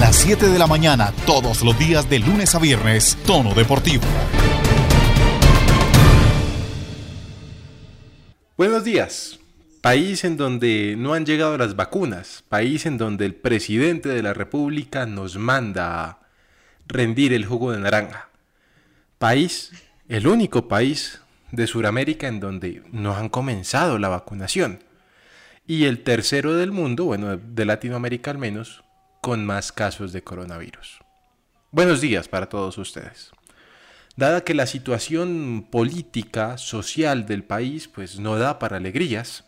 las 7 de la mañana, todos los días de lunes a viernes, Tono Deportivo. Buenos días. País en donde no han llegado las vacunas, país en donde el presidente de la República nos manda a rendir el jugo de naranja. País, el único país de Sudamérica en donde no han comenzado la vacunación. Y el tercero del mundo, bueno, de Latinoamérica al menos, con más casos de coronavirus. Buenos días para todos ustedes. Dada que la situación política, social del país, pues no da para alegrías,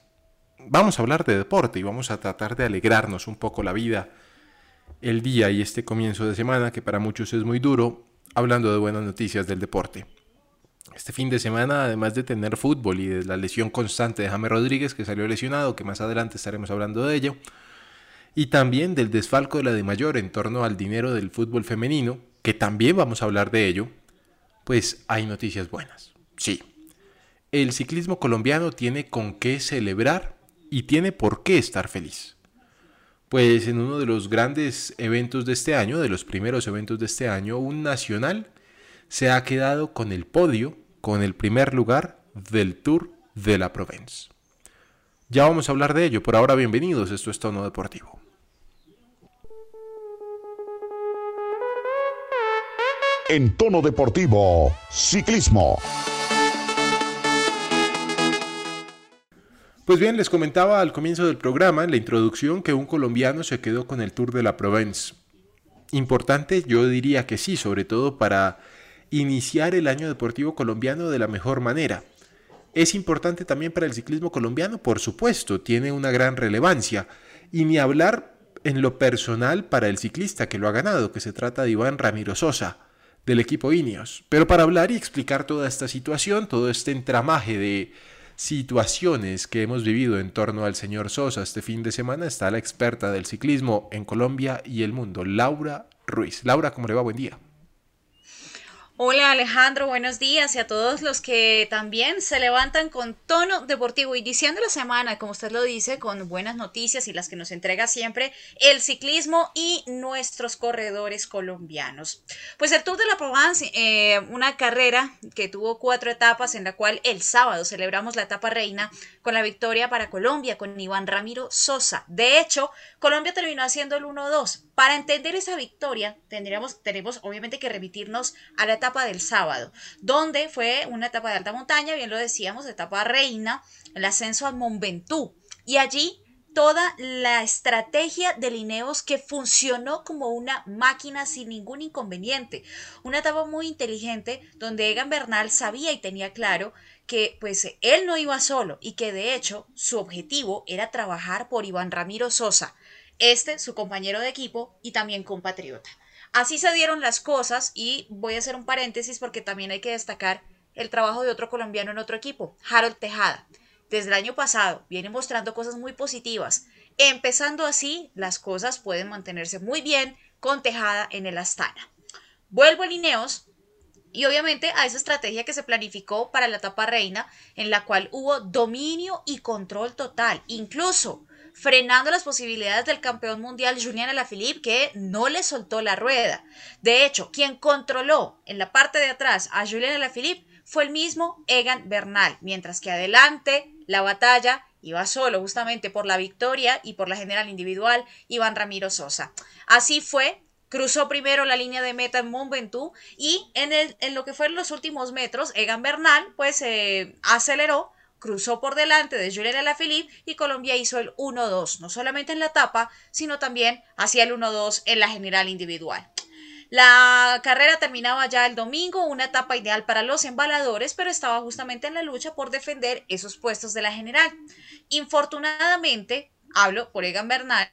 vamos a hablar de deporte y vamos a tratar de alegrarnos un poco la vida el día y este comienzo de semana que para muchos es muy duro, hablando de buenas noticias del deporte. Este fin de semana, además de tener fútbol y de la lesión constante de James Rodríguez, que salió lesionado, que más adelante estaremos hablando de ello, y también del desfalco de la de mayor en torno al dinero del fútbol femenino, que también vamos a hablar de ello, pues hay noticias buenas. Sí, el ciclismo colombiano tiene con qué celebrar y tiene por qué estar feliz. Pues en uno de los grandes eventos de este año, de los primeros eventos de este año, un nacional se ha quedado con el podio, con el primer lugar del Tour de la Provence. Ya vamos a hablar de ello, por ahora bienvenidos, esto es Tono Deportivo. En Tono Deportivo, Ciclismo. Pues bien, les comentaba al comienzo del programa, en la introducción, que un colombiano se quedó con el Tour de la Provence. Importante, yo diría que sí, sobre todo para iniciar el año deportivo colombiano de la mejor manera. Es importante también para el ciclismo colombiano, por supuesto, tiene una gran relevancia. Y ni hablar en lo personal para el ciclista que lo ha ganado, que se trata de Iván Ramiro Sosa, del equipo Ineos. Pero para hablar y explicar toda esta situación, todo este entramaje de situaciones que hemos vivido en torno al señor Sosa este fin de semana está la experta del ciclismo en Colombia y el mundo, Laura Ruiz. Laura, ¿cómo le va? Buen día. Hola Alejandro, buenos días y a todos los que también se levantan con tono deportivo, iniciando la semana, como usted lo dice, con buenas noticias y las que nos entrega siempre el ciclismo y nuestros corredores colombianos. Pues el Tour de la Provence, eh, una carrera que tuvo cuatro etapas en la cual el sábado celebramos la etapa reina con la victoria para Colombia con Iván Ramiro Sosa. De hecho, Colombia terminó haciendo el 1-2. Para entender esa victoria, tendríamos, tenemos obviamente que remitirnos a la etapa del sábado, donde fue una etapa de alta montaña, bien lo decíamos, etapa reina, el ascenso a Mont Ventoux. Y allí toda la estrategia de Lineos que funcionó como una máquina sin ningún inconveniente. Una etapa muy inteligente donde Egan Bernal sabía y tenía claro que pues él no iba solo y que de hecho su objetivo era trabajar por Iván Ramiro Sosa, este su compañero de equipo y también compatriota. Así se dieron las cosas y voy a hacer un paréntesis porque también hay que destacar el trabajo de otro colombiano en otro equipo, Harold Tejada. Desde el año pasado viene mostrando cosas muy positivas. Empezando así, las cosas pueden mantenerse muy bien con Tejada en el Astana. Vuelvo a Lineos y obviamente a esa estrategia que se planificó para la etapa reina, en la cual hubo dominio y control total. Incluso frenando las posibilidades del campeón mundial Julian Alaphilippe que no le soltó la rueda. De hecho, quien controló en la parte de atrás a Julian Alaphilippe fue el mismo Egan Bernal, mientras que adelante la batalla iba solo justamente por la victoria y por la general individual Iván Ramiro Sosa. Así fue, cruzó primero la línea de meta en Mont Ventoux y en, el, en lo que fueron los últimos metros, Egan Bernal pues eh, aceleró cruzó por delante de Julian Alaphilippe y Colombia hizo el 1-2, no solamente en la etapa, sino también hacia el 1-2 en la general individual. La carrera terminaba ya el domingo, una etapa ideal para los embaladores, pero estaba justamente en la lucha por defender esos puestos de la general. Infortunadamente, hablo por Egan Bernal,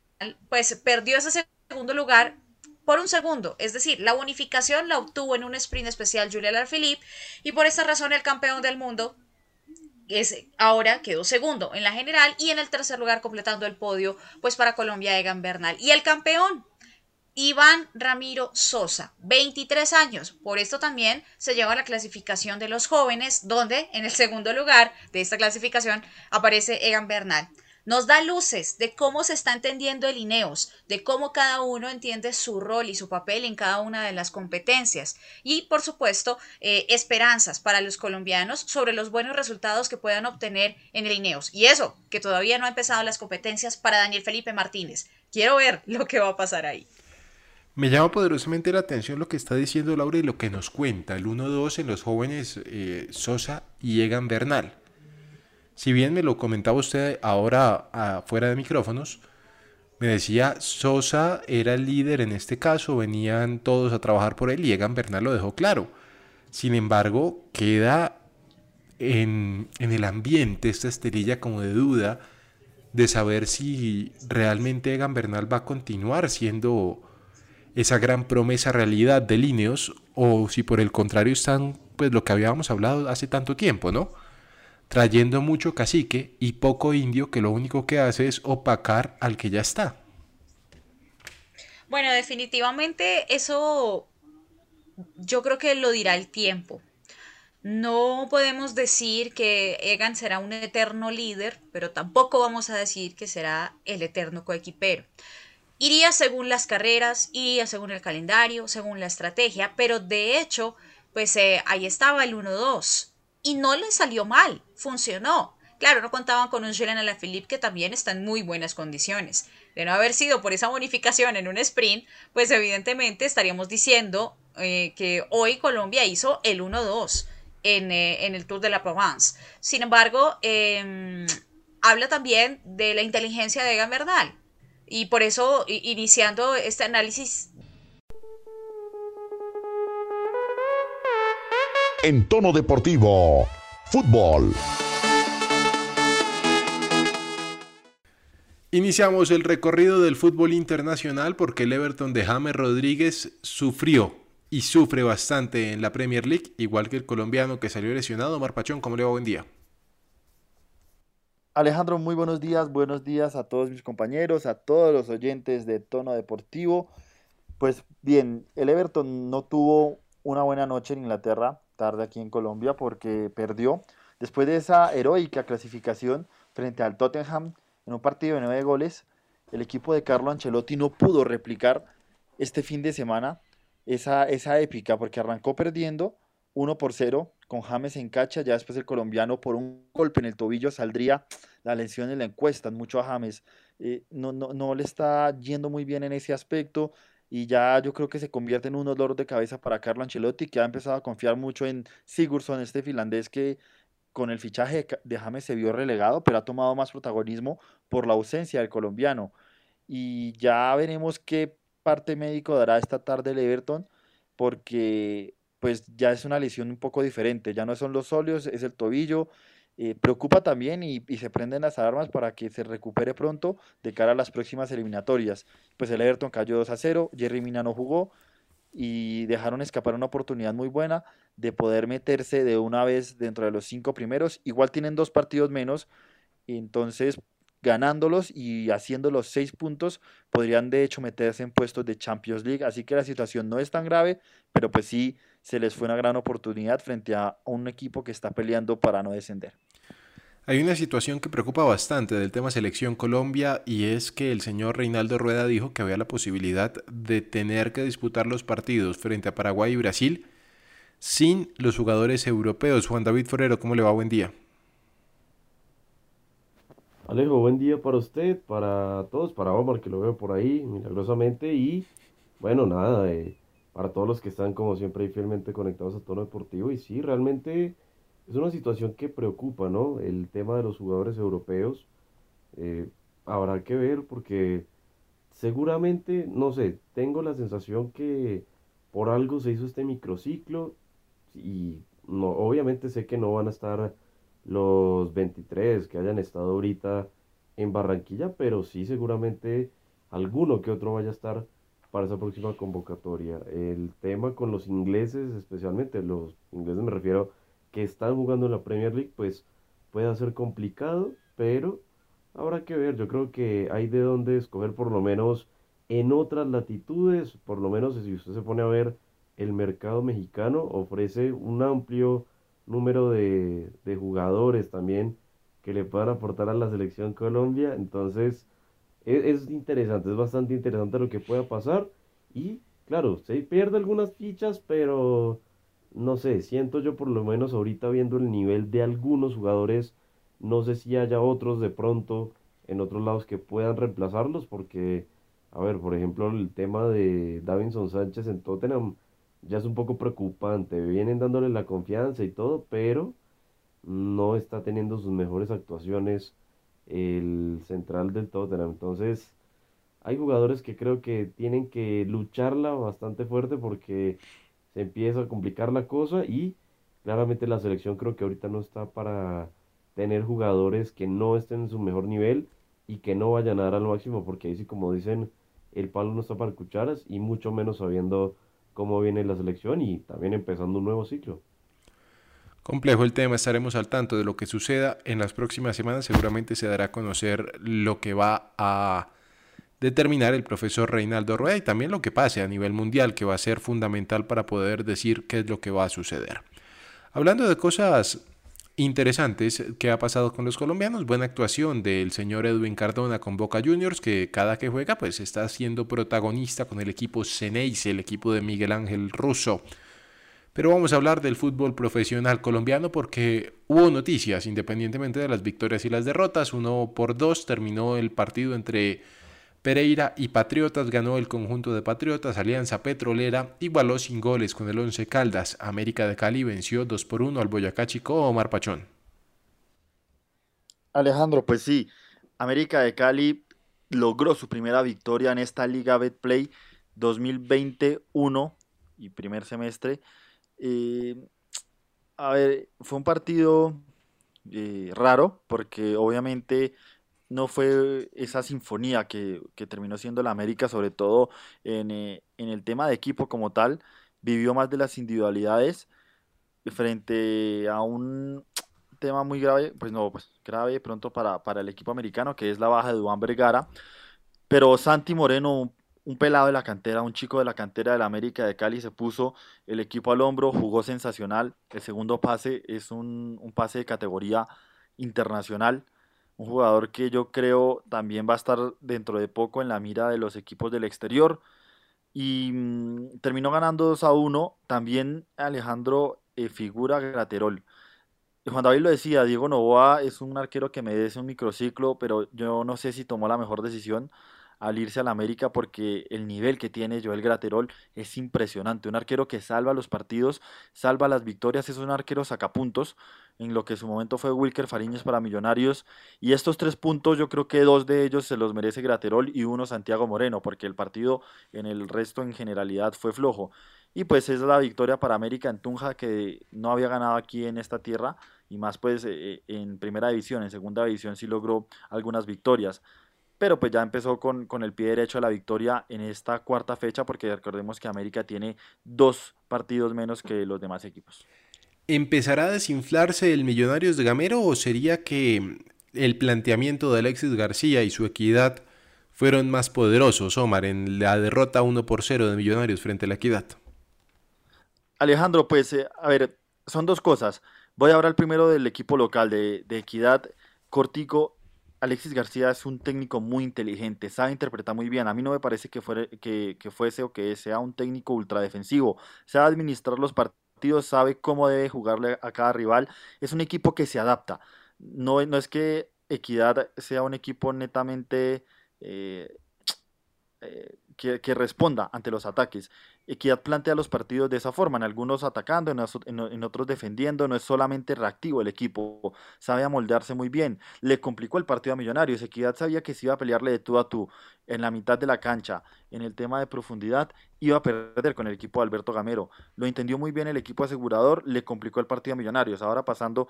pues perdió ese segundo lugar por un segundo, es decir, la bonificación la obtuvo en un sprint especial Julian Alaphilippe y por esta razón el campeón del mundo es, ahora quedó segundo en la general y en el tercer lugar completando el podio, pues para Colombia Egan Bernal. Y el campeón, Iván Ramiro Sosa, 23 años. Por esto también se lleva la clasificación de los jóvenes, donde en el segundo lugar de esta clasificación aparece Egan Bernal. Nos da luces de cómo se está entendiendo el INEOS, de cómo cada uno entiende su rol y su papel en cada una de las competencias y, por supuesto, eh, esperanzas para los colombianos sobre los buenos resultados que puedan obtener en el INEOS. Y eso, que todavía no ha empezado las competencias para Daniel Felipe Martínez. Quiero ver lo que va a pasar ahí. Me llama poderosamente la atención lo que está diciendo Laura y lo que nos cuenta el 1-2 en los jóvenes eh, Sosa y Egan Bernal. Si bien me lo comentaba usted ahora fuera de micrófonos, me decía, Sosa era el líder en este caso, venían todos a trabajar por él y Egan Bernal lo dejó claro. Sin embargo, queda en, el ambiente esta esterilla como de duda de saber si realmente Egan Bernal va a continuar siendo esa gran promesa realidad de Líneos o si por el contrario están pues lo que habíamos hablado hace tanto tiempo, ¿no? Trayendo mucho cacique y poco indio que lo único que hace es opacar al que ya está. Bueno, definitivamente eso yo creo que lo dirá el tiempo. No podemos decir que Egan será un eterno líder, pero tampoco vamos a decir que será el eterno coequipero. Iría según las carreras, iría según el calendario, según la estrategia, pero de hecho, pues eh, ahí estaba el 1-2 y no le salió mal, funcionó. Claro, no contaban con un Julian Alaphilippe que también está en muy buenas condiciones. De no haber sido por esa bonificación en un sprint, pues evidentemente estaríamos diciendo eh, que hoy Colombia hizo el 1-2 eh, en, el Tour de la Provence. Sin embargo, em, habla también de la inteligencia de Egan. Y por eso, iniciando este análisis en tono deportivo. Fútbol. Iniciamos el recorrido del fútbol internacional porque el Everton de James Rodríguez sufrió y sufre bastante en la Premier League, igual que el colombiano que salió lesionado. Marpachón, ¿cómo le va? Buen día. Alejandro, muy buenos días, buenos días a todos mis compañeros, a todos los oyentes de Tono Deportivo. Pues bien, el Everton no tuvo una buena noche en Inglaterra, tarde aquí en Colombia porque perdió después de esa heroica clasificación frente al Tottenham en un partido de nueve goles. El equipo de Carlo Ancelotti no pudo replicar este fin de semana esa, esa épica porque arrancó perdiendo 1 por 0 con James en cacha, ya después el colombiano por un golpe en el tobillo saldría la lesión en la encuesta, mucho a James. Eh, no, no, no le está yendo muy bien en ese aspecto y ya yo creo que se convierte en un dolor de cabeza para Carlo Ancelotti, que ha empezado a confiar mucho en Sigurdsson, este finlandés que con el fichaje de James se vio relegado, pero ha tomado más protagonismo por la ausencia del colombiano. Y ya veremos qué parte médico dará esta tarde el Everton, porque pues ya es una lesión un poco diferente, ya no son los óleos, es el tobillo, eh, preocupa también y, se prenden las alarmas para que se recupere pronto de cara a las próximas eliminatorias. Pues el Everton cayó 2 a 0, Jerry Mina no jugó y dejaron escapar una oportunidad muy buena de poder meterse de una vez dentro de los cinco primeros. Igual tienen dos partidos menos, entonces ganándolos y haciendo los seis puntos podrían de hecho meterse en puestos de Champions League. Así que la situación no es tan grave, pero pues sí se les fue una gran oportunidad frente a un equipo que está peleando para no descender. Hay una situación que preocupa bastante del tema selección Colombia y es que el señor Reinaldo Rueda dijo que había la posibilidad de tener que disputar los partidos frente a Paraguay y Brasil sin los jugadores europeos. Juan David Forero, ¿cómo le va? Buen día. Alejo, buen día para usted, para todos, para Omar que lo veo por ahí milagrosamente y bueno, nada, eh, para todos los que están como siempre ahí fielmente conectados a Tono Deportivo y sí, realmente es una situación que preocupa, ¿no? El tema de los jugadores europeos. Eh, habrá que ver porque seguramente, no sé, tengo la sensación que por algo se hizo este microciclo y no, obviamente sé que no van a estar los 23 que hayan estado ahorita en Barranquilla, pero sí seguramente alguno que otro vaya a estar para esa próxima convocatoria. El tema con los ingleses, especialmente los ingleses me refiero que están jugando en la Premier League, pues puede ser complicado, pero habrá que ver. Yo creo que hay de dónde escoger por lo menos en otras latitudes, por lo menos si usted se pone a ver el mercado mexicano, ofrece un amplio número de, de jugadores también que le puedan aportar a la selección Colombia. Entonces, e, es, interesante, es bastante interesante lo que pueda pasar. Y claro, se pierde algunas fichas, pero no sé, siento yo por lo menos ahorita viendo el nivel de algunos jugadores, no sé si haya otros de pronto en otros lados que puedan reemplazarlos, porque, a ver, por ejemplo, el tema de Davinson Sánchez en Tottenham ya es un poco preocupante. Vienen dándole la confianza y todo, pero no está teniendo sus mejores actuaciones el central del Tottenham. Entonces, hay jugadores que creo que tienen que lucharla bastante fuerte porque se empieza a complicar la cosa y claramente la selección creo que ahorita no está para tener jugadores que no estén en su mejor nivel y que no vayan a dar al máximo porque ahí sí como dicen el palo no está para cucharas y mucho menos sabiendo cómo viene la selección y también empezando un nuevo ciclo. Complejo el tema, estaremos al tanto de lo que suceda en las próximas semanas. Seguramente se dará a conocer lo que va a determinar el profesor Reinaldo Rueda y también lo que pase a nivel mundial, que va a ser fundamental para poder decir qué es lo que va a suceder. Hablando de cosas interesantes que ha pasado con los colombianos, buena actuación del señor Edwin Cardona con Boca Juniors, que cada que juega pues está siendo protagonista con el equipo Ceneice, el equipo de Miguel Ángel Russo. Pero vamos a hablar del fútbol profesional colombiano porque hubo noticias, independientemente de las victorias y las derrotas. Uno por dos terminó el partido entre Pereira y Patriotas. Ganó el conjunto de Patriotas. Alianza Petrolera igualó sin goles con el Once Caldas. América de Cali venció 2 por 1 al Boyacá Chico Omar Pachón. Alejandro, pues sí, América de Cali logró su primera victoria en esta Liga Betplay 2021 y primer semestre a ver, fue un partido eh, raro porque obviamente no fue esa sinfonía que, terminó siendo la América, sobre todo en, eh, en, el tema de equipo como tal, vivió más de las individualidades frente a un tema muy grave, pues no, pues grave pronto para, para el equipo americano, que es la baja de Duan Vergara, pero Santi Moreno, un pelado de la cantera, un chico de la cantera de la América de Cali, se puso el equipo al hombro, jugó sensacional. El segundo pase es un, pase de categoría internacional. Un jugador que yo creo también va a estar dentro de poco en la mira de los equipos del exterior. Y mm, terminó ganando 2 a 1. También Alejandro eh, figura Graterol. Juan David lo decía, Diego Novoa es un arquero que merece un microciclo, pero yo no sé si tomó la mejor decisión al irse al América porque el nivel que tiene Joel Graterol es impresionante. Un arquero que salva los partidos, salva las victorias, es un arquero sacapuntos en lo que en su momento fue Wilker Fariñez para Millonarios. Y estos tres puntos yo creo que dos de ellos se los merece Graterol y uno Santiago Moreno, porque el partido en el resto en generalidad fue flojo. Y pues es la victoria para América en Tunja que no había ganado aquí en esta tierra y más pues eh, eh, en primera división, en segunda división sí logró algunas victorias pero pues ya empezó con, el pie derecho a la victoria en esta cuarta fecha, porque recordemos que América tiene dos partidos menos que los demás equipos. ¿Empezará a desinflarse el Millonarios de Gamero o sería que el planteamiento de Alexis García y su equidad fueron más poderosos, Omar, en la derrota 1 por 0 de Millonarios frente a la equidad? Alejandro, pues, eh, a ver, son dos cosas. Voy a hablar primero del equipo local de, de Equidad. Cortico Alexis García es un técnico muy inteligente, sabe interpretar muy bien. A mí no me parece que, que, fuese o que sea un técnico ultradefensivo. Sabe administrar los partidos, sabe cómo debe jugarle a cada rival. Es un equipo que se adapta. No, no es que Equidad sea un equipo netamente eh, eh, que, responda ante los ataques. Equidad plantea los partidos de esa forma, en algunos atacando, en, otros defendiendo, no es solamente reactivo el equipo, sabe amoldarse muy bien. Le complicó el partido a Millonarios, Equidad sabía que se iba a pelearle de tú a tú en la mitad de la cancha, en el tema de profundidad, iba a perder con el equipo de Alberto Gamero. Lo entendió muy bien el equipo asegurador, le complicó el partido a Millonarios. Ahora pasando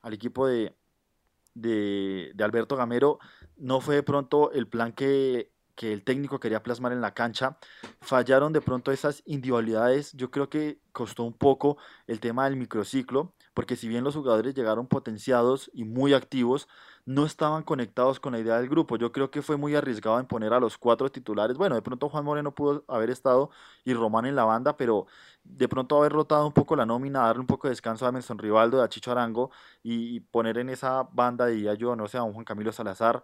al equipo de, de, de Alberto Gamero, no fue de pronto el plan que que el técnico quería plasmar en la cancha. Fallaron de pronto esas individualidades. Yo creo que costó un poco el tema del microciclo, porque si bien los jugadores llegaron potenciados y muy activos, no estaban conectados con la idea del grupo. Yo creo que fue muy arriesgado en poner a los cuatro titulares. Bueno, de pronto Juan Moreno pudo haber estado y Román en la banda, pero de pronto haber rotado un poco la nómina, darle un poco de descanso a Emerson Rivaldo, a Chicho Arango y, poner en esa banda, de yo, no sé, a un Juan Camilo Salazar.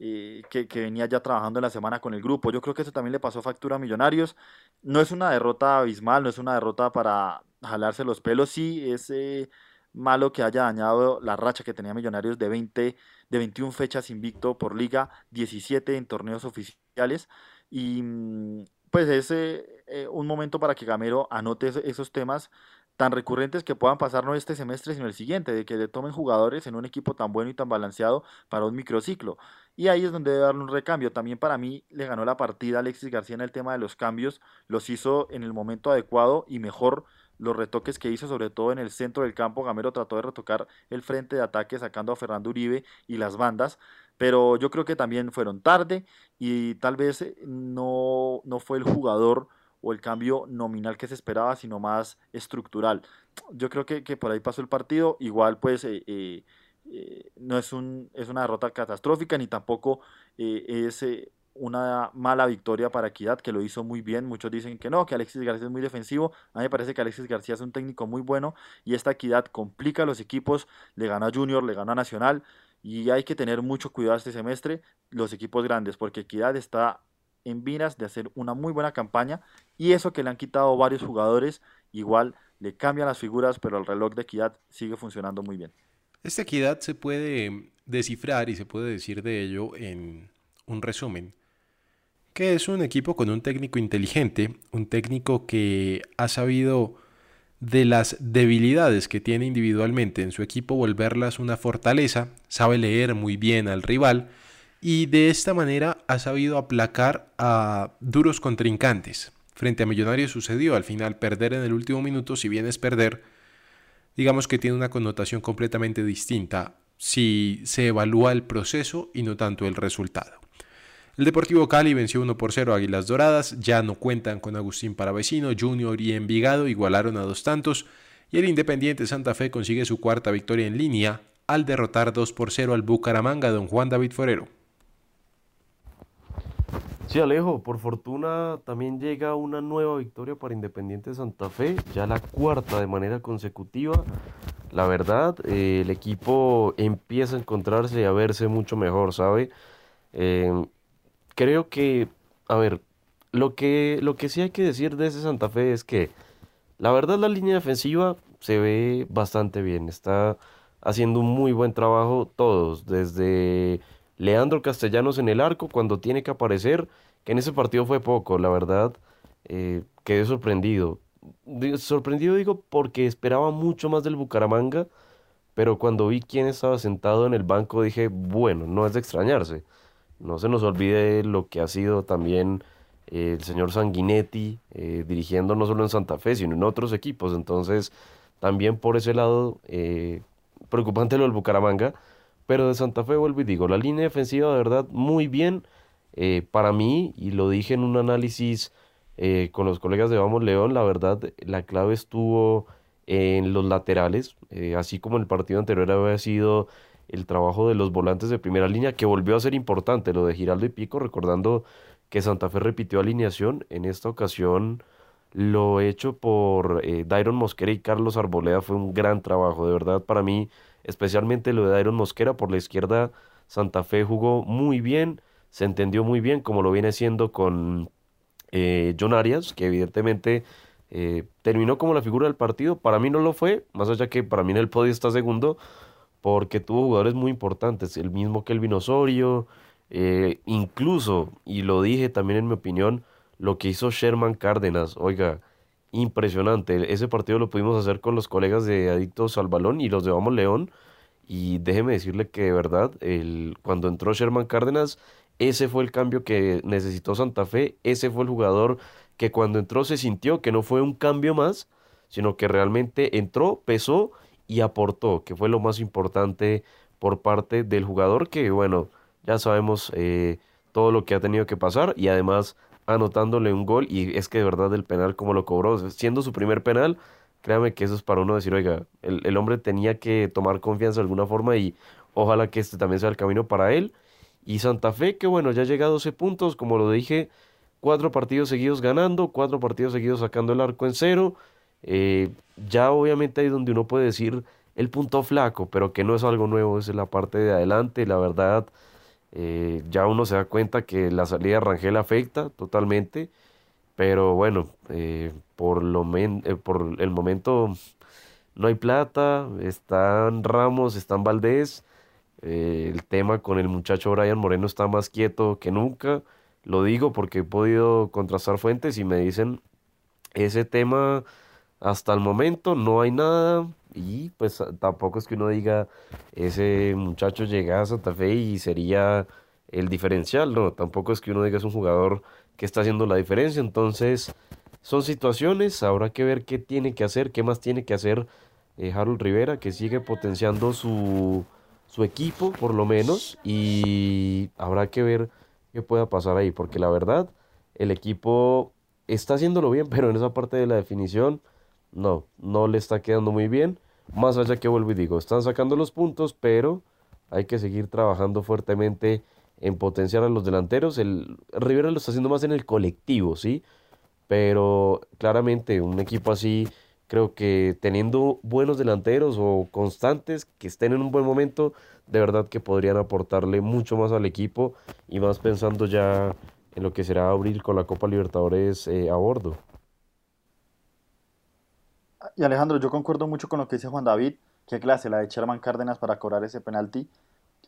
Eh, que, venía ya trabajando en la semana con el grupo. Yo creo que eso también le pasó factura a Millonarios. No es una derrota abismal, no es una derrota para jalarse los pelos, sí es eh, malo que haya dañado la racha que tenía Millonarios de 20 de 21 fechas invicto por liga, 17 en torneos oficiales y mm, pues es eh, un momento para que Gamero anote esos temas tan recurrentes que puedan pasar no este semestre sino el siguiente, de que le tomen jugadores en un equipo tan bueno y tan balanceado para un microciclo. Y ahí es donde debe darle un recambio. También para mí le ganó la partida Alexis García en el tema de los cambios, los hizo en el momento adecuado y mejor los retoques que hizo, sobre todo en el centro del campo. Gamero trató de retocar el frente de ataque sacando a Fernando Uribe y las bandas, pero yo creo que también fueron tarde y tal vez eh, no, no fue el jugador o el cambio nominal que se esperaba, sino más estructural. Yo creo que, por ahí pasó el partido, igual pues eh, eh, no es, un, es una derrota catastrófica ni tampoco es una mala victoria para Equidad, que lo hizo muy bien. Muchos dicen que no, que Alexis García es muy defensivo. A mí me parece que Alexis García es un técnico muy bueno y esta Equidad complica a los equipos. Le ganó a Junior, le ganó a Nacional y hay que tener mucho cuidado este semestre los equipos grandes, porque Equidad está en vinas de hacer una muy buena campaña y eso que le han quitado varios jugadores, igual le cambian las figuras, pero el reloj de Equidad sigue funcionando muy bien. Esta Equidad se puede descifrar y se puede decir de ello en un resumen que es un equipo con un técnico inteligente, un técnico que ha sabido de las debilidades que tiene individualmente en su equipo volverlas una fortaleza, sabe leer muy bien al rival y de esta manera ha sabido aplacar a duros contrincantes. Frente a Millonarios sucedió al final perder en el último minuto, si bien es perder, digamos que tiene una connotación completamente distinta si se evalúa el proceso y no tanto el resultado. El Deportivo Cali venció 1 por 0 a Águilas Doradas, ya no cuentan con Agustín Paravecino, Junior y Envigado igualaron a dos tantos, y el Independiente Santa Fe consigue su cuarta victoria en línea al derrotar 2 por 0 al Bucaramanga don Juan David Forero. Sí, Alejo, por fortuna también llega una nueva victoria para Independiente Santa Fe, ya la cuarta de manera consecutiva. La verdad, eh, el equipo empieza a encontrarse y a verse mucho mejor, ¿sabe? Eh, creo que, a ver, lo que, lo que sí hay que decir de ese Santa Fe es que la verdad la línea defensiva se ve bastante bien, está haciendo un muy buen trabajo todos, desde Leandro Castellanos en el arco cuando tiene que aparecer, que en ese partido fue poco, la verdad, eh, quedé sorprendido. Sorprendido digo porque esperaba mucho más del Bucaramanga, pero cuando vi quién estaba sentado en el banco dije, bueno, no es de extrañarse. No se nos olvide lo que ha sido también eh, el señor Sanguinetti eh, dirigiendo no solo en Santa Fe, sino en otros equipos. Entonces, también por ese lado, eh, preocupante lo del Bucaramanga. Pero de Santa Fe vuelvo y digo, la línea defensiva de verdad muy bien para mí, y lo dije en un análisis con los colegas de Vamos León, la verdad, la clave estuvo en los laterales, así como el partido anterior había sido el trabajo de los volantes de primera línea, que volvió a ser importante, lo de Giraldo y Pico, recordando que Santa Fe repitió alineación, en esta ocasión lo hecho por eh, Mosquera y Carlos Arboleda fue un gran trabajo, de verdad para mí, especialmente lo de Dairon Mosquera por la izquierda, Santa Fe jugó muy bien, se entendió muy bien como lo viene haciendo con eh, John Arias, que evidentemente eh, terminó como la figura del partido, para mí no lo fue, más allá que para mí en el podio está segundo, porque tuvo jugadores muy importantes, el mismo Kelvin Osorio, eh, incluso, y lo dije también en mi opinión, lo que hizo Sherman Cárdenas, oiga, impresionante, ese partido lo pudimos hacer con los colegas de Adictos al Balón y los de Vamos León, y déjeme decirle que de verdad, el, cuando entró Sherman Cárdenas, ese fue el cambio que necesitó Santa Fe, ese fue el jugador que cuando entró se sintió que no fue un cambio más, sino que realmente entró, pesó y aportó, que fue lo más importante por parte del jugador que, bueno, ya sabemos eh, todo lo que ha tenido que pasar y además anotándole un gol y es que de verdad el penal como lo cobró, siendo su primer penal, créame que eso es para uno decir, oiga, el, el hombre tenía que tomar confianza de alguna forma y ojalá que este también sea el camino para él. Y Santa Fe, que bueno, ya llega a 12 puntos, como lo dije, cuatro partidos seguidos ganando, cuatro partidos seguidos sacando el arco en cero. Eh, ya obviamente ahí donde uno puede decir el punto flaco, pero que no es algo nuevo, es la parte de adelante, la verdad, eh, ya uno se da cuenta que la salida de Rangel afecta totalmente, pero bueno, eh, por, lo por el momento no hay plata, están Ramos, están Valdés, el tema con el muchacho Brian Moreno está más quieto que nunca, lo digo porque he podido contrastar fuentes y me dicen ese tema hasta el momento no hay nada y pues tampoco es que uno diga ese muchacho llega a Santa Fe y sería el diferencial, no, tampoco es que uno diga es un jugador que está haciendo la diferencia, entonces son situaciones, habrá que ver qué tiene que hacer, qué más tiene que hacer eh, Harold Rivera, que sigue potenciando su, su equipo por lo menos y habrá que ver qué pueda pasar ahí, porque la verdad el equipo está haciéndolo bien, pero en esa parte de la definición no, no le está quedando muy bien. Más allá que vuelvo y digo, están sacando los puntos, pero hay que seguir trabajando fuertemente en potenciar a los delanteros. El Rivera lo está haciendo más en el colectivo, ¿sí? Pero claramente un equipo así, creo que teniendo buenos delanteros o constantes que estén en un buen momento, de verdad que podrían aportarle mucho más al equipo y más pensando ya en lo que será abrir con la Copa Libertadores eh, a bordo. Y Alejandro, yo concuerdo mucho con lo que dice Juan David, qué clase la de Sherman Cárdenas para cobrar ese penalti.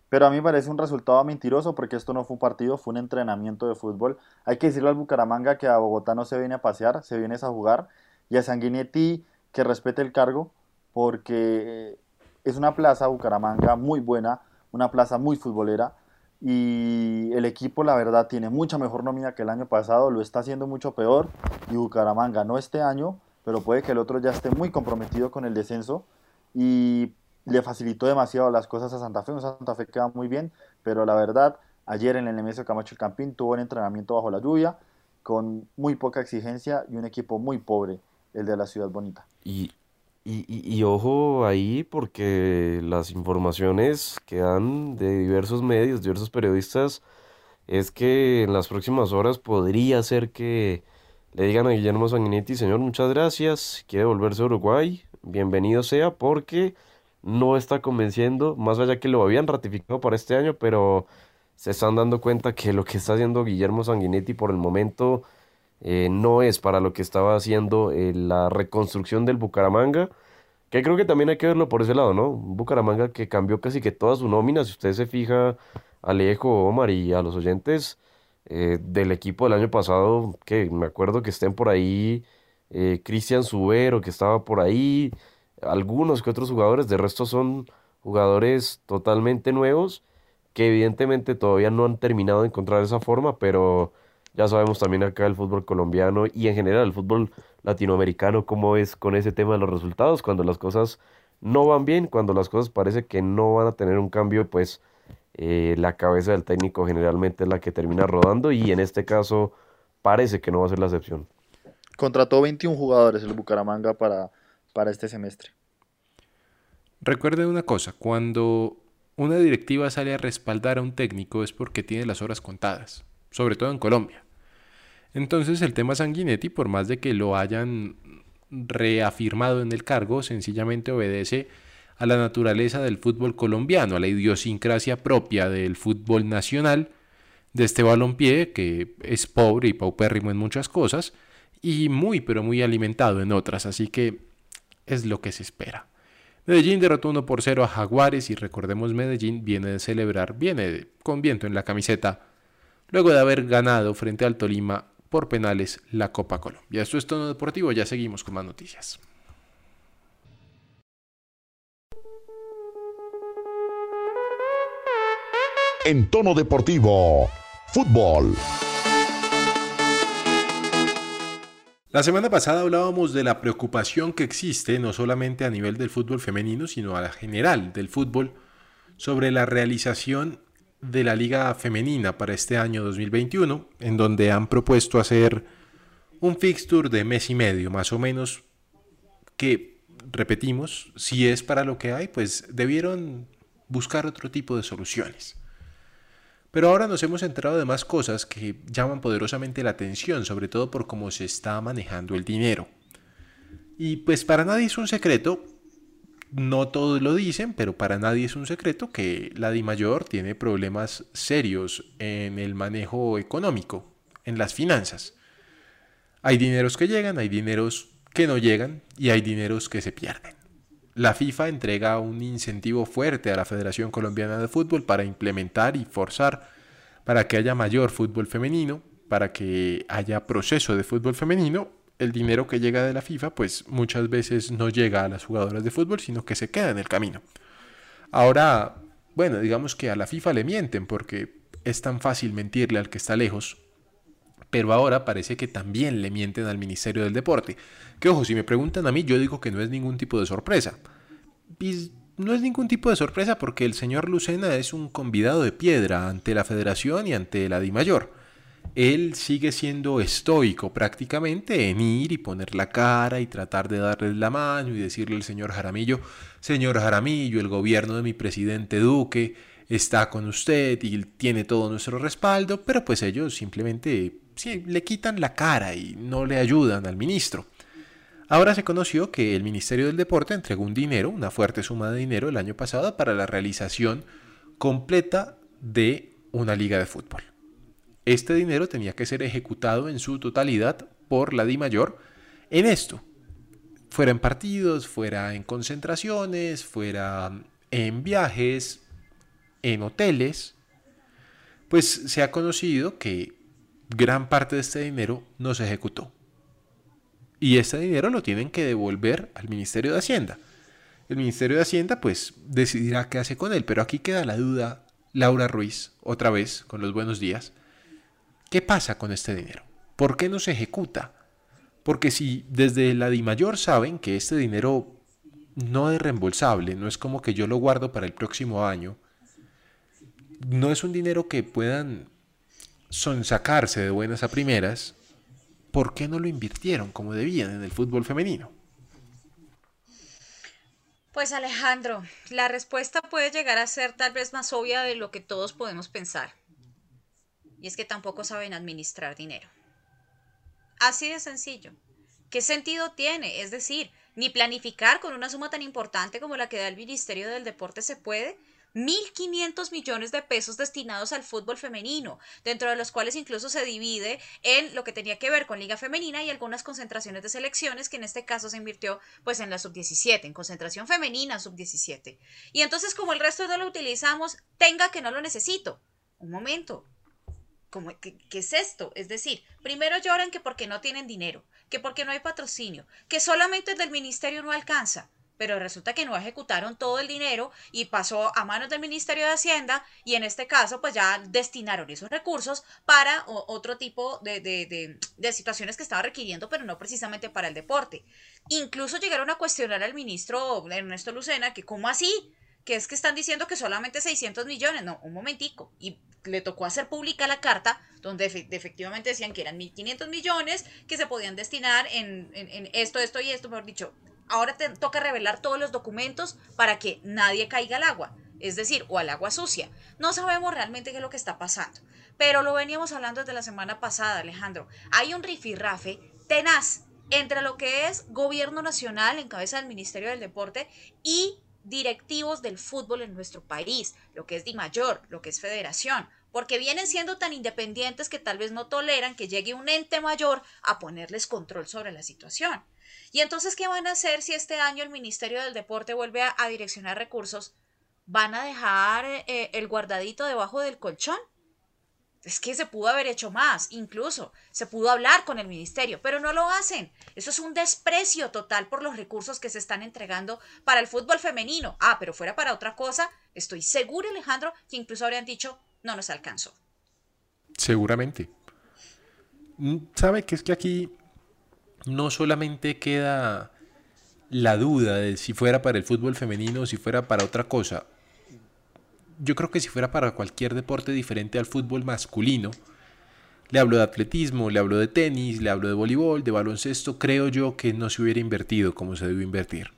Pero a mí me parece un resultado mentiroso porque esto no fue un partido, fue un entrenamiento de fútbol. Hay que decirle al Bucaramanga que a Bogotá no se viene a pasear, se viene a jugar. Y a Sanguinetti que respete el cargo porque es una plaza, Bucaramanga, muy buena, una plaza muy futbolera. Y el equipo, la verdad, tiene mucha mejor nómina que el año pasado, lo está haciendo mucho peor. Y Bucaramanga no este año, pero puede que el otro ya esté muy comprometido con el descenso y le facilitó demasiado las cosas a Santa Fe. Un Santa Fe queda muy bien, pero la verdad, ayer en el Nemesio Camacho el Campín tuvo un entrenamiento bajo la lluvia, con muy poca exigencia y un equipo muy pobre, el de la Ciudad Bonita. Y, y, y, ojo ahí, porque las informaciones que dan de diversos medios, diversos periodistas, es que en las próximas horas podría ser que le digan a Guillermo Sanguinetti, señor, muchas gracias, quiere volverse a Uruguay, bienvenido sea, porque no está convenciendo, más allá que lo habían ratificado para este año, pero se están dando cuenta que lo que está haciendo Guillermo Sanguinetti por el momento eh, no es para lo que estaba haciendo eh, la reconstrucción del Bucaramanga, que creo que también hay que verlo por ese lado, ¿no? Bucaramanga que cambió casi que toda su nómina, si usted se fija, Alejo, Omar y a los oyentes, eh, del equipo del año pasado, que me acuerdo que estén por ahí eh, Cristian Subero, que estaba por ahí, algunos que otros jugadores, de resto son jugadores totalmente nuevos, que evidentemente todavía no han terminado de encontrar esa forma, pero ya sabemos también acá el fútbol colombiano y en general el fútbol latinoamericano cómo es con ese tema de los resultados, cuando las cosas no van bien, cuando las cosas parece que no van a tener un cambio, pues eh, la cabeza del técnico generalmente es la que termina rodando y en este caso parece que no va a ser la excepción. Contrató 21 jugadores el Bucaramanga para, para este semestre. Recuerden una cosa, cuando una directiva sale a respaldar a un técnico es porque tiene las horas contadas, sobre todo en Colombia. Entonces el tema Sanguinetti, por más de que lo hayan reafirmado en el cargo, sencillamente obedece a la naturaleza del fútbol colombiano, a la idiosincrasia propia del fútbol nacional, de este balompié que es pobre y paupérrimo en muchas cosas y muy pero muy alimentado en otras, así que es lo que se espera. Medellín derrotó 1 por 0 a Jaguares y recordemos Medellín viene de celebrar, viene con viento en la camiseta, luego de haber ganado frente al Tolima por penales la Copa Colombia. Esto es todo deportivo, ya seguimos con más noticias. En tono deportivo. Fútbol. La semana pasada hablábamos de la preocupación que existe no solamente a nivel del fútbol femenino, sino a la general del fútbol sobre la realización de la liga femenina para este año 2021, en donde han propuesto hacer un fixture de mes y medio, más o menos, que, repetimos, si es para lo que hay, pues debieron buscar otro tipo de soluciones. Pero ahora nos hemos enterado de más cosas que llaman poderosamente la atención, sobre todo por cómo se está manejando el dinero. Y pues para nadie es un secreto, no todos lo dicen, pero para nadie es un secreto que la DIMAYOR tiene problemas serios en el manejo económico, en las finanzas. Hay dineros que llegan, hay dineros que no llegan y hay dineros que se pierden. La FIFA entrega un incentivo fuerte a la Federación Colombiana de Fútbol para implementar y forzar para que haya mayor fútbol femenino, para que haya proceso de fútbol femenino. El dinero que llega de la FIFA pues muchas veces no llega a las jugadoras de fútbol, sino que se queda en el camino. Ahora, bueno, digamos que a la FIFA le mienten porque es tan fácil mentirle al que está lejos pero ahora parece que también le mienten al Ministerio del Deporte. Que ojo, si me preguntan a mí, yo digo que no es ningún tipo de sorpresa. Y no es ningún tipo de sorpresa porque el señor Lucena es un convidado de piedra ante la federación y ante la DIMAYOR. Él sigue siendo estoico prácticamente en ir y poner la cara y tratar de darle la mano y decirle al señor Jaramillo, señor Jaramillo, el gobierno de mi presidente Duque está con usted y tiene todo nuestro respaldo, pero pues ellos simplemente sí, le quitan la cara y no le ayudan al ministro. Ahora se conoció que el Ministerio del Deporte entregó un dinero, una fuerte suma de dinero el año pasado para la realización completa de una liga de fútbol. Este dinero tenía que ser ejecutado en su totalidad por la Di Mayor en esto. Fuera en partidos, fuera en concentraciones, fuera en viajes, en hoteles. Pues se ha conocido que gran parte de este dinero no se ejecutó. Y este dinero lo tienen que devolver al Ministerio de Hacienda. El Ministerio de Hacienda pues decidirá qué hace con él, pero aquí queda la duda, Laura Ruiz, otra vez, con los buenos días. ¿Qué pasa con este dinero? ¿Por qué no se ejecuta? Porque si desde la DIMAYOR saben que este dinero no es reembolsable, no es como que yo lo guardo para el próximo año, no es un dinero que puedan son sacarse de buenas a primeras, ¿por qué no lo invirtieron como debían en el fútbol femenino? Pues Alejandro, la respuesta puede llegar a ser tal vez más obvia de lo que todos podemos pensar. Y es que tampoco saben administrar dinero. Así de sencillo. ¿Qué sentido tiene? Es decir, ni planificar con una suma tan importante como la que da el Ministerio del Deporte se puede, 1.500 millones de pesos destinados al fútbol femenino, dentro de los cuales incluso se divide en lo que tenía que ver con Liga Femenina y algunas concentraciones de selecciones, que en este caso se invirtió pues en la sub-17, en concentración femenina sub-17. Y entonces como el resto no lo utilizamos, tenga que no lo necesito. Un momento, ¿Qué, ¿qué, es esto? Es decir, primero lloran que porque no tienen dinero, que porque no hay patrocinio, que solamente el del ministerio no alcanza pero resulta que no ejecutaron todo el dinero y pasó a manos del Ministerio de Hacienda y en este caso pues ya destinaron esos recursos para otro tipo de, de, de, situaciones que estaba requiriendo, pero no precisamente para el deporte. Incluso llegaron a cuestionar al ministro Ernesto Lucena que cómo así, que es que están diciendo que solamente 600 millones, no, un momentico, y le tocó hacer pública la carta donde efectivamente decían que eran 1.500 millones que se podían destinar en, en, en esto, esto y esto, mejor dicho, ahora te toca revelar todos los documentos para que nadie caiga al agua, es decir, o al agua sucia. No sabemos realmente qué es lo que está pasando, pero lo veníamos hablando desde la semana pasada, Alejandro. Hay un rifirrafe tenaz entre lo que es gobierno nacional en cabeza del Ministerio del Deporte y directivos del fútbol en nuestro país, lo que es Di Mayor, lo que es Federación, porque vienen siendo tan independientes que tal vez no toleran que llegue un ente mayor a ponerles control sobre la situación. Y entonces, ¿qué van a hacer si este año el Ministerio del Deporte vuelve a, direccionar recursos? ¿Van a dejar eh, el guardadito debajo del colchón? Es que se pudo haber hecho más, incluso se pudo hablar con el ministerio, pero no lo hacen. Eso es un desprecio total por los recursos que se están entregando para el fútbol femenino. Ah, pero fuera para otra cosa, estoy seguro, Alejandro, que incluso habrían dicho, no nos alcanzó. Seguramente. Mm, ¿Sabe que es que aquí no solamente queda la duda de si fuera para el fútbol femenino o si fuera para otra cosa. yo creo que si fuera para cualquier deporte diferente al fútbol masculino, le hablo de atletismo, le hablo de tenis, le hablo de voleibol, de baloncesto, creo yo que no se hubiera invertido como se debió invertir.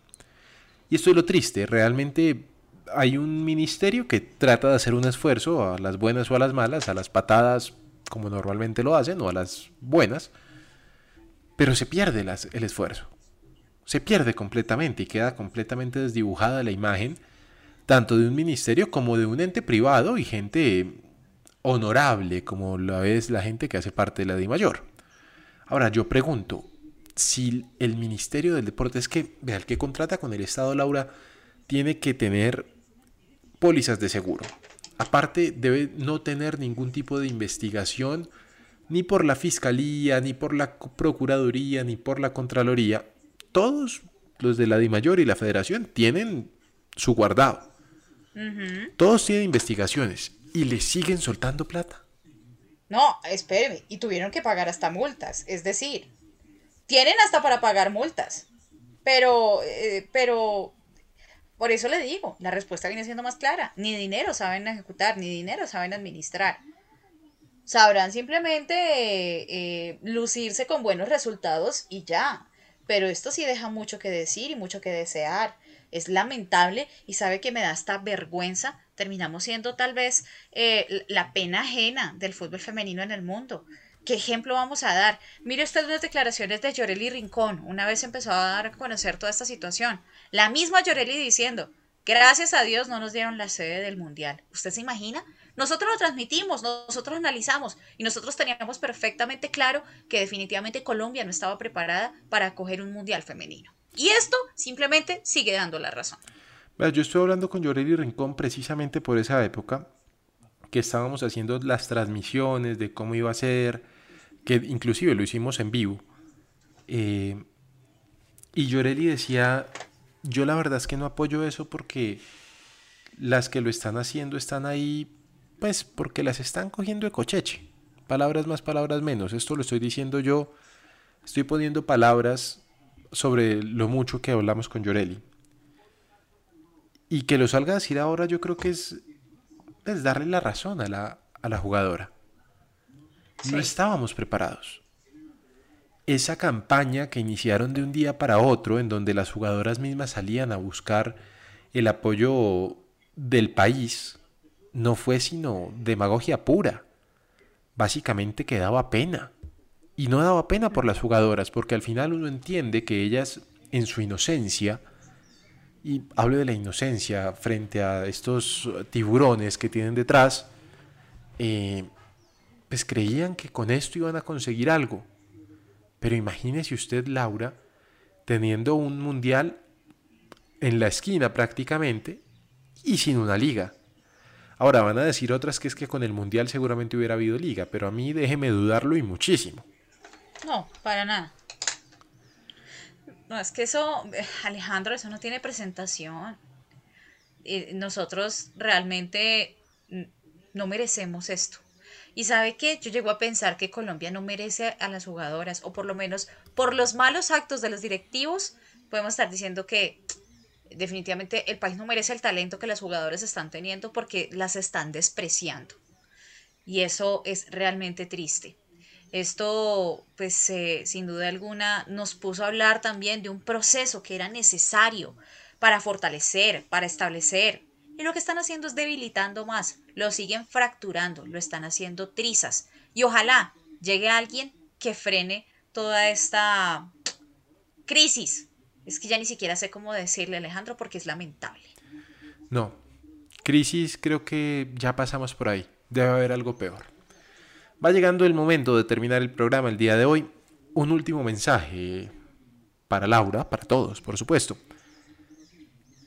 Y esto es lo triste, realmente hay un ministerio que trata de hacer un esfuerzo a las buenas o a las malas, a las patadas como normalmente lo hacen o a las buenas, pero se pierde el esfuerzo. Se pierde completamente y queda completamente desdibujada la imagen tanto de un ministerio como de un ente privado y gente honorable como la es la gente que hace parte de la DI Mayor. Ahora yo pregunto, si el Ministerio del Deporte es que, el que contrata con el Estado, Laura, tiene que tener pólizas de seguro. Aparte, debe no tener ningún tipo de investigación ni por la Fiscalía, ni por la Procuraduría, ni por la Contraloría. Todos los de la DIMAYOR y la Federación tienen su guardado. Todos tienen investigaciones y le siguen soltando plata. No, espéreme, y tuvieron que pagar hasta multas. Es decir, tienen hasta para pagar multas. Pero, eh, pero, por eso le digo, la respuesta viene siendo más clara. Ni dinero saben ejecutar, ni dinero saben administrar. Sabrán simplemente eh, lucirse con buenos resultados y ya. Pero esto sí deja mucho que decir y mucho que desear. Es lamentable y sabe que me da esta vergüenza. Terminamos siendo tal vez eh, la pena ajena del fútbol femenino en el mundo. ¿Qué ejemplo vamos a dar? Mire usted unas declaraciones de Llorelli Rincón. Una vez empezó a dar a conocer toda esta situación. La misma Llorelli diciendo, gracias a Dios no nos dieron la sede del Mundial. ¿Usted se imagina? Nosotros lo transmitimos, nosotros analizamos y nosotros teníamos perfectamente claro que definitivamente Colombia no estaba preparada para acoger un Mundial femenino. Y esto simplemente sigue dando la razón. Yo estoy hablando con Llorelli Rincón precisamente por esa época que estábamos haciendo las transmisiones de cómo iba a ser, que inclusive lo hicimos en vivo. Eh, y Llorelli decía, yo la verdad es que no apoyo eso porque las que lo están haciendo están ahí, pues porque las están cogiendo de cocheche. Palabras más, palabras menos. Esto lo estoy diciendo yo, estoy poniendo palabras sobre lo mucho que hablamos con Llorelli. Y que lo salga a decir ahora yo creo que es, es darle la razón a la, a la jugadora. No estábamos preparados. Esa campaña que iniciaron de un día para otro, en donde las jugadoras mismas salían a buscar el apoyo del país, no fue sino demagogia pura. Básicamente que daba pena. Y no daba pena por las jugadoras, porque al final uno entiende que ellas, en su inocencia, y hablo de la inocencia frente a estos tiburones que tienen detrás, eh, pues creían que con esto iban a conseguir algo. Pero imagínese usted, Laura, teniendo un mundial en la esquina prácticamente y sin una liga. Ahora van a decir otras que es que con el mundial seguramente hubiera habido liga, pero a mí déjeme dudarlo y muchísimo. No, para nada. No, es que eso, Alejandro, eso no tiene presentación. Nosotros realmente no merecemos esto. Y sabe que yo llego a pensar que Colombia no merece a las jugadoras, o por lo menos por los malos actos de los directivos, podemos estar diciendo que definitivamente el país no merece el talento que las jugadoras están teniendo porque las están despreciando. Y eso es realmente triste. Esto, pues, eh, sin duda alguna, nos puso a hablar también de un proceso que era necesario para fortalecer, para establecer, y lo que están haciendo es debilitando más, lo siguen fracturando, lo están haciendo trizas. Y ojalá llegue alguien que frene toda esta crisis. Es que ya ni siquiera sé cómo decirle, Alejandro, porque es lamentable. No, crisis creo que ya pasamos por ahí. Debe haber algo peor. Va llegando el momento de terminar el programa el día de hoy. Un último mensaje para Laura, para todos, por supuesto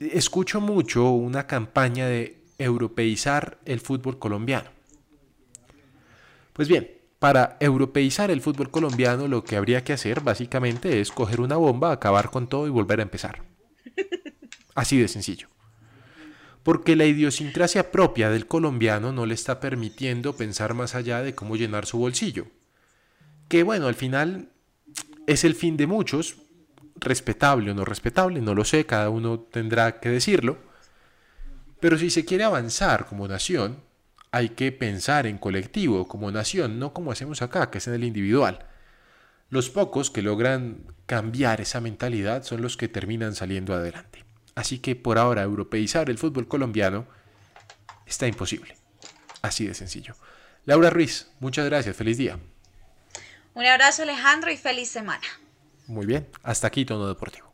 escucho mucho una campaña de europeizar el fútbol colombiano. Pues bien, para europeizar el fútbol colombiano lo que habría que hacer básicamente es coger una bomba, acabar con todo y volver a empezar. Así de sencillo. Porque la idiosincrasia propia del colombiano no le está permitiendo pensar más allá de cómo llenar su bolsillo. Que bueno, al final es el fin de muchos, respetable o no respetable, no lo sé, cada uno tendrá que decirlo. Pero si se quiere avanzar como nación, hay que pensar en colectivo, como nación, no como hacemos acá, que es en el individual. Los pocos que logran cambiar esa mentalidad son los que terminan saliendo adelante. Así que por ahora europeizar el fútbol colombiano está imposible. Así de sencillo. Laura Ruiz, muchas gracias, feliz día. Un abrazo Alejandro y feliz semana. Muy bien, hasta aquí Tono Deportivo.